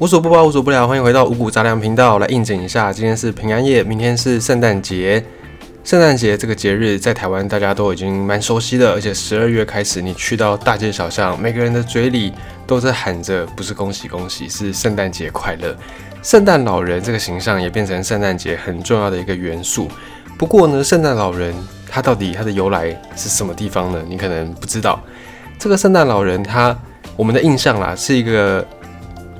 无所不包，无所不聊，欢迎回到五谷杂粮频道来应景一下。今天是平安夜，明天是圣诞节。圣诞节这个节日在台湾大家都已经蛮熟悉的，而且十二月开始，你去到大街小巷，每个人的嘴里都在喊着，不是恭喜恭喜，是圣诞节快乐。圣诞老人这个形象也变成圣诞节很重要的一个元素。不过呢，圣诞老人他到底他的由来是什么地方呢？你可能不知道。这个圣诞老人他我们的印象啦，是一个。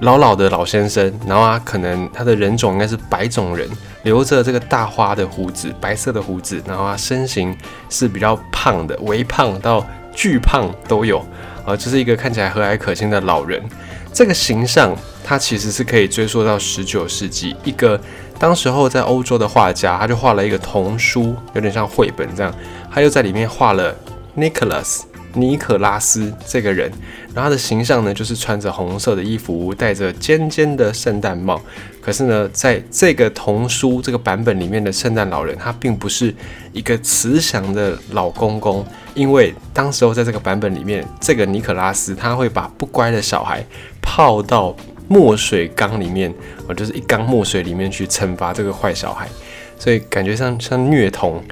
老老的老先生，然后啊，可能他的人种应该是白种人，留着这个大花的胡子，白色的胡子，然后啊，身形是比较胖的，微胖到巨胖都有，啊，就是一个看起来和蔼可亲的老人。这个形象，它其实是可以追溯到十九世纪，一个当时候在欧洲的画家，他就画了一个童书，有点像绘本这样，他又在里面画了 Nicholas。尼可拉斯这个人，然后他的形象呢，就是穿着红色的衣服，戴着尖尖的圣诞帽。可是呢，在这个童书这个版本里面的圣诞老人，他并不是一个慈祥的老公公，因为当时候在这个版本里面，这个尼可拉斯他会把不乖的小孩泡到墨水缸里面，哦，就是一缸墨水里面去惩罚这个坏小孩，所以感觉像像虐童。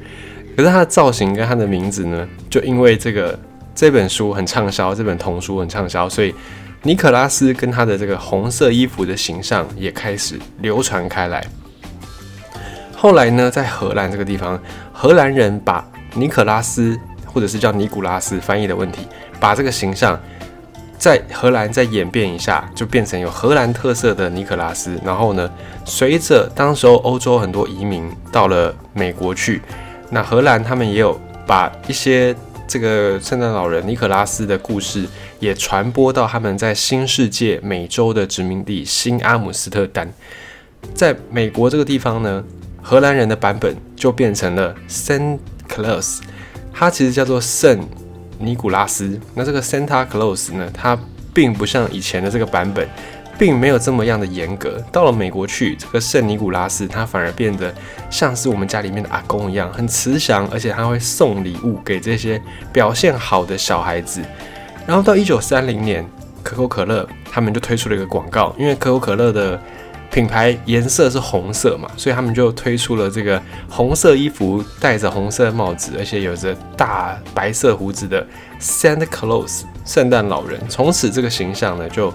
可是他的造型跟他的名字呢，就因为这个。这本书很畅销，这本童书很畅销，所以尼可拉斯跟他的这个红色衣服的形象也开始流传开来。后来呢，在荷兰这个地方，荷兰人把尼可拉斯或者是叫尼古拉斯翻译的问题，把这个形象在荷兰再演变一下，就变成有荷兰特色的尼可拉斯。然后呢，随着当时候欧洲很多移民到了美国去，那荷兰他们也有把一些。这个圣诞老人尼可拉斯的故事也传播到他们在新世界美洲的殖民地新阿姆斯特丹。在美国这个地方呢，荷兰人的版本就变成了 Saint Claus，它其实叫做圣尼古拉斯。那这个 Santa Claus 呢，它并不像以前的这个版本。并没有这么样的严格。到了美国去，这个圣尼古拉斯他反而变得像是我们家里面的阿公一样，很慈祥，而且他会送礼物给这些表现好的小孩子。然后到一九三零年，可口可乐他们就推出了一个广告，因为可口可乐的品牌颜色是红色嘛，所以他们就推出了这个红色衣服、戴着红色帽子，而且有着大白色胡子的 Santa Claus 圣诞老人。从此这个形象呢就。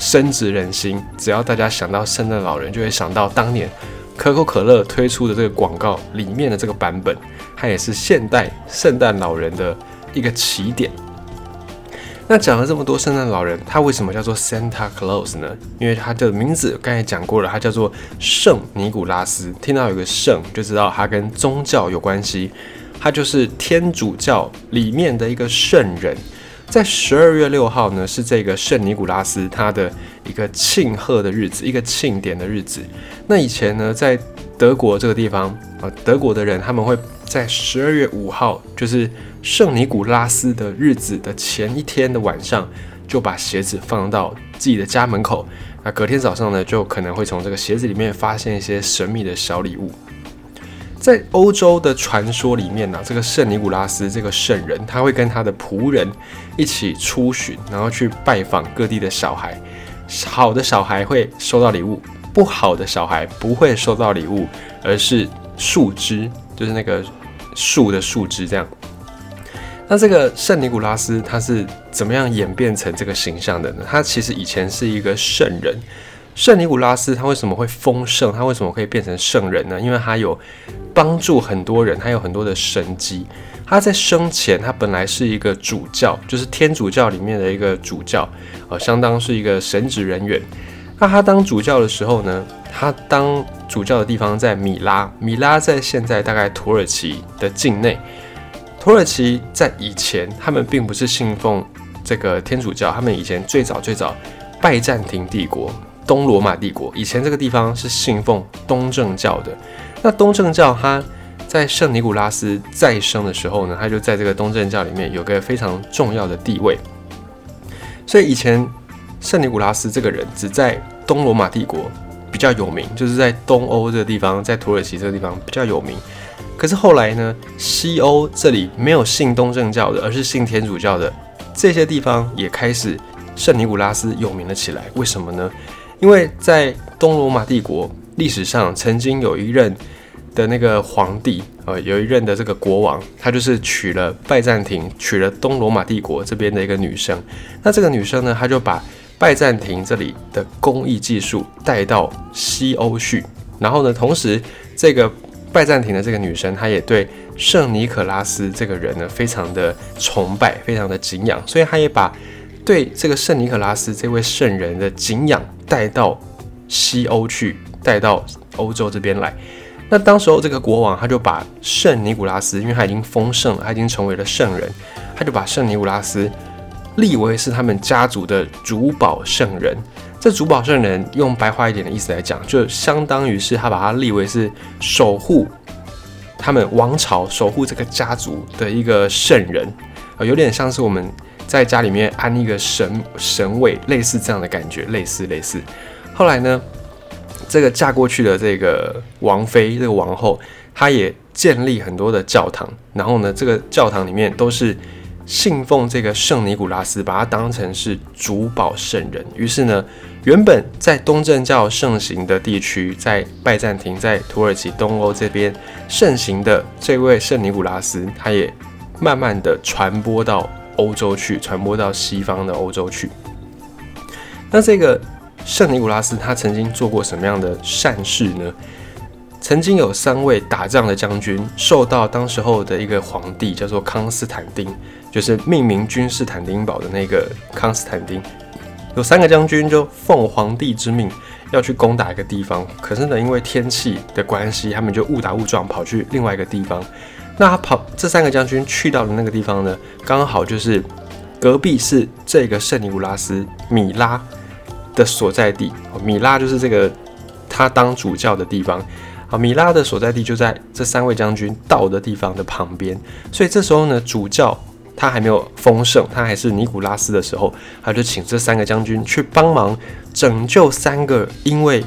深植人心，只要大家想到圣诞老人，就会想到当年可口可乐推出的这个广告里面的这个版本，它也是现代圣诞老人的一个起点。那讲了这么多圣诞老人，他为什么叫做 Santa Claus 呢？因为他的名字刚才讲过了，他叫做圣尼古拉斯。听到有个圣，就知道他跟宗教有关系，他就是天主教里面的一个圣人。在十二月六号呢，是这个圣尼古拉斯他的一个庆贺的日子，一个庆典的日子。那以前呢，在德国这个地方啊，德国的人他们会在十二月五号，就是圣尼古拉斯的日子的前一天的晚上，就把鞋子放到自己的家门口。那隔天早上呢，就可能会从这个鞋子里面发现一些神秘的小礼物。在欧洲的传说里面呢，这个圣尼古拉斯这个圣人，他会跟他的仆人一起出巡，然后去拜访各地的小孩。好的小孩会收到礼物，不好的小孩不会收到礼物，而是树枝，就是那个树的树枝这样。那这个圣尼古拉斯他是怎么样演变成这个形象的呢？他其实以前是一个圣人。圣尼古拉斯他为什么会丰盛？他为什么可以变成圣人呢？因为他有帮助很多人，他有很多的神迹。他在生前，他本来是一个主教，就是天主教里面的一个主教，呃，相当是一个神职人员。那他当主教的时候呢，他当主教的地方在米拉，米拉在现在大概土耳其的境内。土耳其在以前，他们并不是信奉这个天主教，他们以前最早最早拜占庭帝国。东罗马帝国以前这个地方是信奉东正教的，那东正教他在圣尼古拉斯再生的时候呢，他就在这个东正教里面有个非常重要的地位。所以以前圣尼古拉斯这个人只在东罗马帝国比较有名，就是在东欧这个地方，在土耳其这个地方比较有名。可是后来呢，西欧这里没有信东正教的，而是信天主教的这些地方也开始圣尼古拉斯有名了起来。为什么呢？因为在东罗马帝国历史上，曾经有一任的那个皇帝，呃，有一任的这个国王，他就是娶了拜占庭，娶了东罗马帝国这边的一个女生。那这个女生呢，她就把拜占庭这里的工艺技术带到西欧去，然后呢，同时这个拜占庭的这个女生，她也对圣尼可拉斯这个人呢，非常的崇拜，非常的敬仰，所以她也把对这个圣尼可拉斯这位圣人的敬仰带到西欧去，带到欧洲这边来。那当时候这个国王他就把圣尼古拉斯，因为他已经封圣了，他已经成为了圣人，他就把圣尼古拉斯立为是他们家族的主保圣人。这主保圣人用白话一点的意思来讲，就相当于是他把他立为是守护他们王朝、守护这个家族的一个圣人，啊，有点像是我们。在家里面安一个神神位，类似这样的感觉，类似类似。后来呢，这个嫁过去的这个王妃，这个王后，她也建立很多的教堂。然后呢，这个教堂里面都是信奉这个圣尼古拉斯，把它当成是主保圣人。于是呢，原本在东正教盛行的地区，在拜占庭、在土耳其、东欧这边盛行的这位圣尼古拉斯，他也慢慢的传播到。欧洲去传播到西方的欧洲去。那这个圣尼古拉斯他曾经做过什么样的善事呢？曾经有三位打仗的将军受到当时候的一个皇帝叫做康斯坦丁，就是命名君士坦丁堡的那个康斯坦丁。有三个将军就奉皇帝之命要去攻打一个地方，可是呢，因为天气的关系，他们就误打误撞跑去另外一个地方。那他跑这三个将军去到的那个地方呢，刚好就是隔壁是这个圣尼古拉斯米拉的所在地。米拉就是这个他当主教的地方啊。米拉的所在地就在这三位将军到的地方的旁边。所以这时候呢，主教他还没有丰盛，他还是尼古拉斯的时候，他就请这三个将军去帮忙拯救三个因为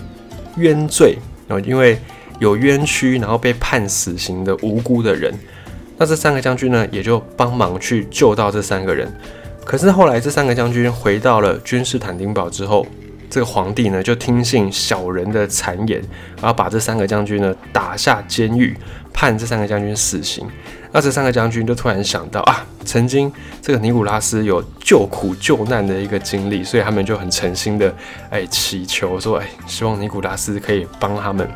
冤罪然后因为。有冤屈，然后被判死刑的无辜的人，那这三个将军呢，也就帮忙去救到这三个人。可是后来这三个将军回到了君士坦丁堡之后，这个皇帝呢就听信小人的谗言，然后把这三个将军呢打下监狱，判这三个将军死刑。那这三个将军就突然想到啊，曾经这个尼古拉斯有救苦救难的一个经历，所以他们就很诚心的哎祈求说，哎，希望尼古拉斯可以帮他们。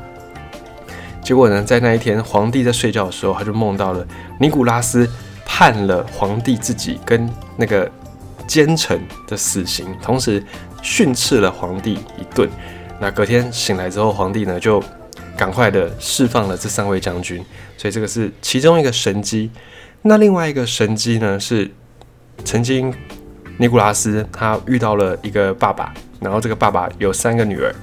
结果呢，在那一天，皇帝在睡觉的时候，他就梦到了尼古拉斯判了皇帝自己跟那个奸臣的死刑，同时训斥了皇帝一顿。那隔天醒来之后，皇帝呢就赶快的释放了这三位将军。所以这个是其中一个神机。那另外一个神机呢，是曾经尼古拉斯他遇到了一个爸爸，然后这个爸爸有三个女儿。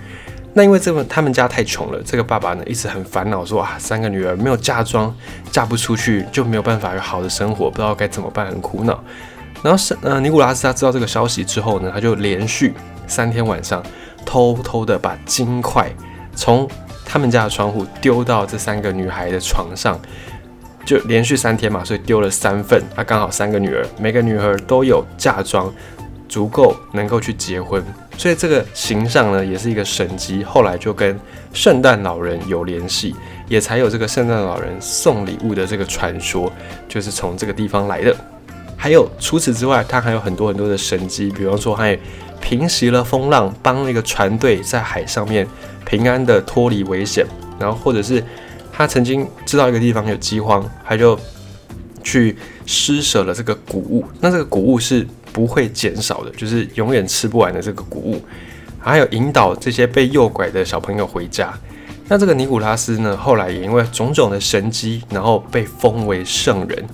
那因为这个他们家太穷了，这个爸爸呢一直很烦恼，说啊，三个女儿没有嫁妆，嫁不出去就没有办法有好的生活，不知道该怎么办，很苦恼。然后是呃尼古拉斯他知道这个消息之后呢，他就连续三天晚上偷偷的把金块从他们家的窗户丢到这三个女孩的床上，就连续三天嘛，所以丢了三份，他刚好三个女儿，每个女儿都有嫁妆。足够能够去结婚，所以这个形象呢也是一个神迹。后来就跟圣诞老人有联系，也才有这个圣诞老人送礼物的这个传说，就是从这个地方来的。还有除此之外，他还有很多很多的神迹，比方说还平息了风浪，帮那个船队在海上面平安的脱离危险，然后或者是他曾经知道一个地方有饥荒，他就去施舍了这个谷物，那这个谷物是。不会减少的，就是永远吃不完的这个谷物，还有引导这些被诱拐的小朋友回家。那这个尼古拉斯呢，后来也因为种种的神迹，然后被封为圣人。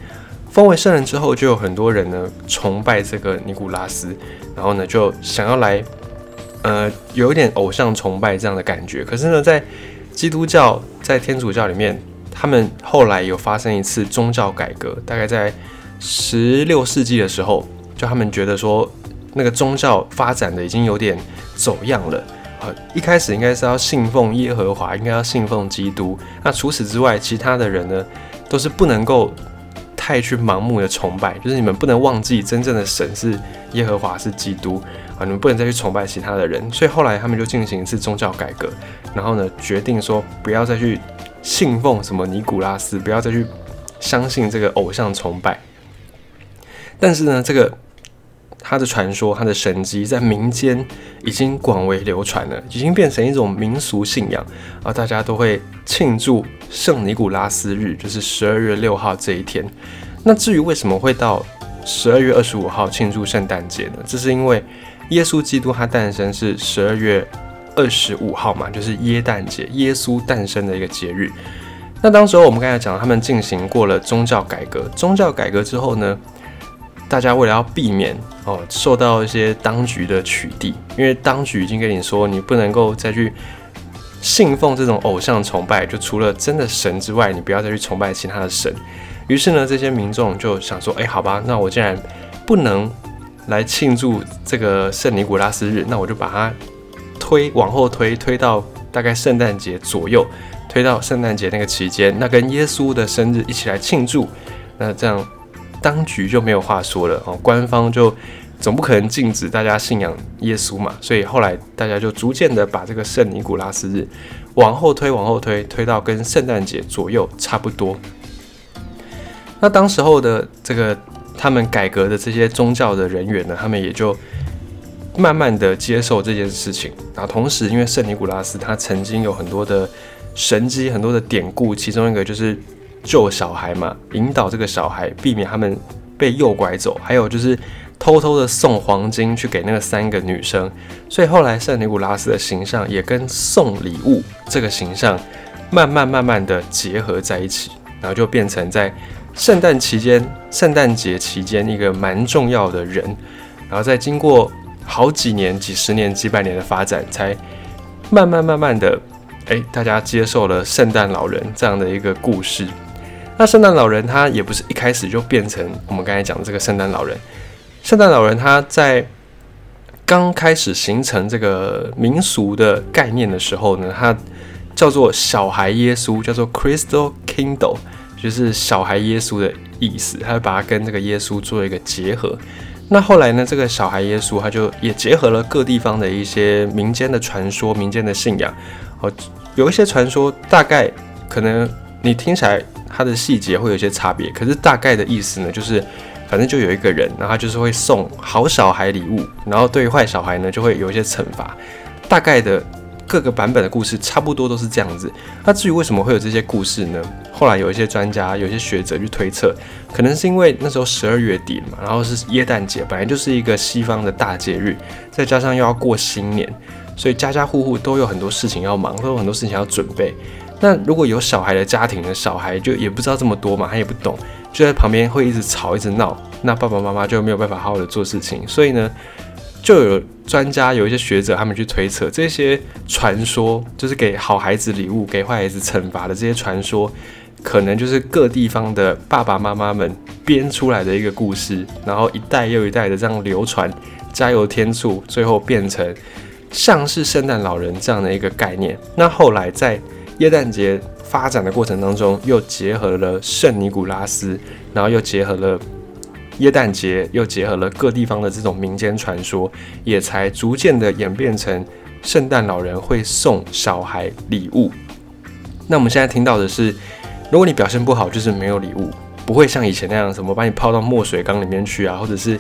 封为圣人之后，就有很多人呢崇拜这个尼古拉斯，然后呢就想要来，呃，有一点偶像崇拜这样的感觉。可是呢，在基督教、在天主教里面，他们后来有发生一次宗教改革，大概在十六世纪的时候。就他们觉得说，那个宗教发展的已经有点走样了啊！一开始应该是要信奉耶和华，应该要信奉基督。那除此之外，其他的人呢，都是不能够太去盲目的崇拜。就是你们不能忘记，真正的神是耶和华，是基督啊！啊，你们不能再去崇拜其他的人。所以后来他们就进行一次宗教改革，然后呢，决定说不要再去信奉什么尼古拉斯，不要再去相信这个偶像崇拜。但是呢，这个。他的传说，他的神迹在民间已经广为流传了，已经变成一种民俗信仰啊！大家都会庆祝圣尼古拉斯日，就是十二月六号这一天。那至于为什么会到十二月二十五号庆祝圣诞节呢？这是因为耶稣基督他诞生是十二月二十五号嘛，就是耶诞节，耶稣诞生的一个节日。那当时候我们刚才讲，他们进行过了宗教改革，宗教改革之后呢？大家为了要避免哦受到一些当局的取缔，因为当局已经跟你说你不能够再去信奉这种偶像崇拜，就除了真的神之外，你不要再去崇拜其他的神。于是呢，这些民众就想说：“哎，好吧，那我既然不能来庆祝这个圣尼古拉斯日，那我就把它推往后推，推到大概圣诞节左右，推到圣诞节那个期间，那跟耶稣的生日一起来庆祝。那这样。”当局就没有话说了哦，官方就总不可能禁止大家信仰耶稣嘛，所以后来大家就逐渐的把这个圣尼古拉斯日往后推，往后推，推到跟圣诞节左右差不多。那当时候的这个他们改革的这些宗教的人员呢，他们也就慢慢的接受这件事情。然后同时，因为圣尼古拉斯他曾经有很多的神迹，很多的典故，其中一个就是。救小孩嘛，引导这个小孩避免他们被诱拐走，还有就是偷偷的送黄金去给那个三个女生，所以后来圣尼古拉斯的形象也跟送礼物这个形象慢慢慢慢的结合在一起，然后就变成在圣诞期间、圣诞节期间一个蛮重要的人，然后再经过好几年、几十年、几百年的发展，才慢慢慢慢的，哎，大家接受了圣诞老人这样的一个故事。那圣诞老人他也不是一开始就变成我们刚才讲的这个圣诞老人。圣诞老人他在刚开始形成这个民俗的概念的时候呢，他叫做小孩耶稣，叫做 Crystal Kindle，就是小孩耶稣的意思。他会把它跟这个耶稣做一个结合。那后来呢，这个小孩耶稣他就也结合了各地方的一些民间的传说、民间的信仰。哦，有一些传说大概可能你听起来。它的细节会有一些差别，可是大概的意思呢，就是反正就有一个人，然后他就是会送好小孩礼物，然后对于坏小孩呢就会有一些惩罚。大概的各个版本的故事差不多都是这样子。那至于为什么会有这些故事呢？后来有一些专家、有些学者去推测，可能是因为那时候十二月底嘛，然后是耶诞节，本来就是一个西方的大节日，再加上又要过新年，所以家家户户都有很多事情要忙，都有很多事情要准备。那如果有小孩的家庭呢？小孩就也不知道这么多嘛，他也不懂，就在旁边会一直吵，一直闹，那爸爸妈妈就没有办法好好的做事情。所以呢，就有专家、有一些学者，他们去推测，这些传说就是给好孩子礼物、给坏孩子惩罚的这些传说，可能就是各地方的爸爸妈妈们编出来的一个故事，然后一代又一代的这样流传，加油添醋，最后变成像是圣诞老人这样的一个概念。那后来在耶诞节发展的过程当中，又结合了圣尼古拉斯，然后又结合了耶诞节，又结合了各地方的这种民间传说，也才逐渐的演变成圣诞老人会送小孩礼物。那我们现在听到的是，如果你表现不好，就是没有礼物，不会像以前那样什么把你泡到墨水缸里面去啊，或者是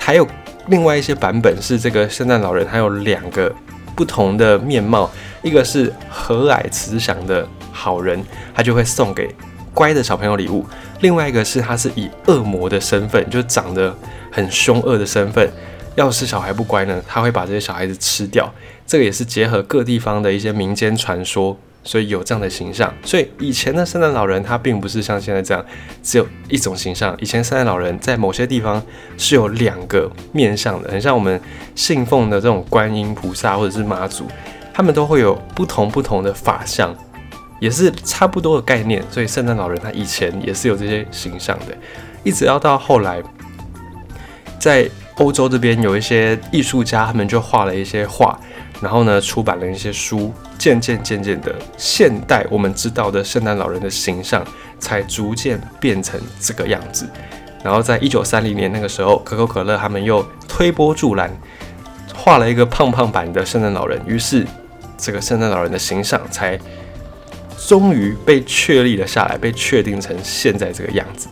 还有另外一些版本是这个圣诞老人还有两个。不同的面貌，一个是和蔼慈祥的好人，他就会送给乖的小朋友礼物；另外一个是他是以恶魔的身份，就长得很凶恶的身份，要是小孩不乖呢，他会把这些小孩子吃掉。这个也是结合各地方的一些民间传说。所以有这样的形象，所以以前的圣诞老人他并不是像现在这样只有一种形象。以前圣诞老人在某些地方是有两个面相的，很像我们信奉的这种观音菩萨或者是妈祖，他们都会有不同不同的法相，也是差不多的概念。所以圣诞老人他以前也是有这些形象的，一直要到后来，在欧洲这边有一些艺术家，他们就画了一些画。然后呢，出版了一些书，渐渐渐渐的，现代我们知道的圣诞老人的形象才逐渐变成这个样子。然后在一九三零年那个时候，可口可乐他们又推波助澜，画了一个胖胖版的圣诞老人，于是这个圣诞老人的形象才终于被确立了下来，被确定成现在这个样子。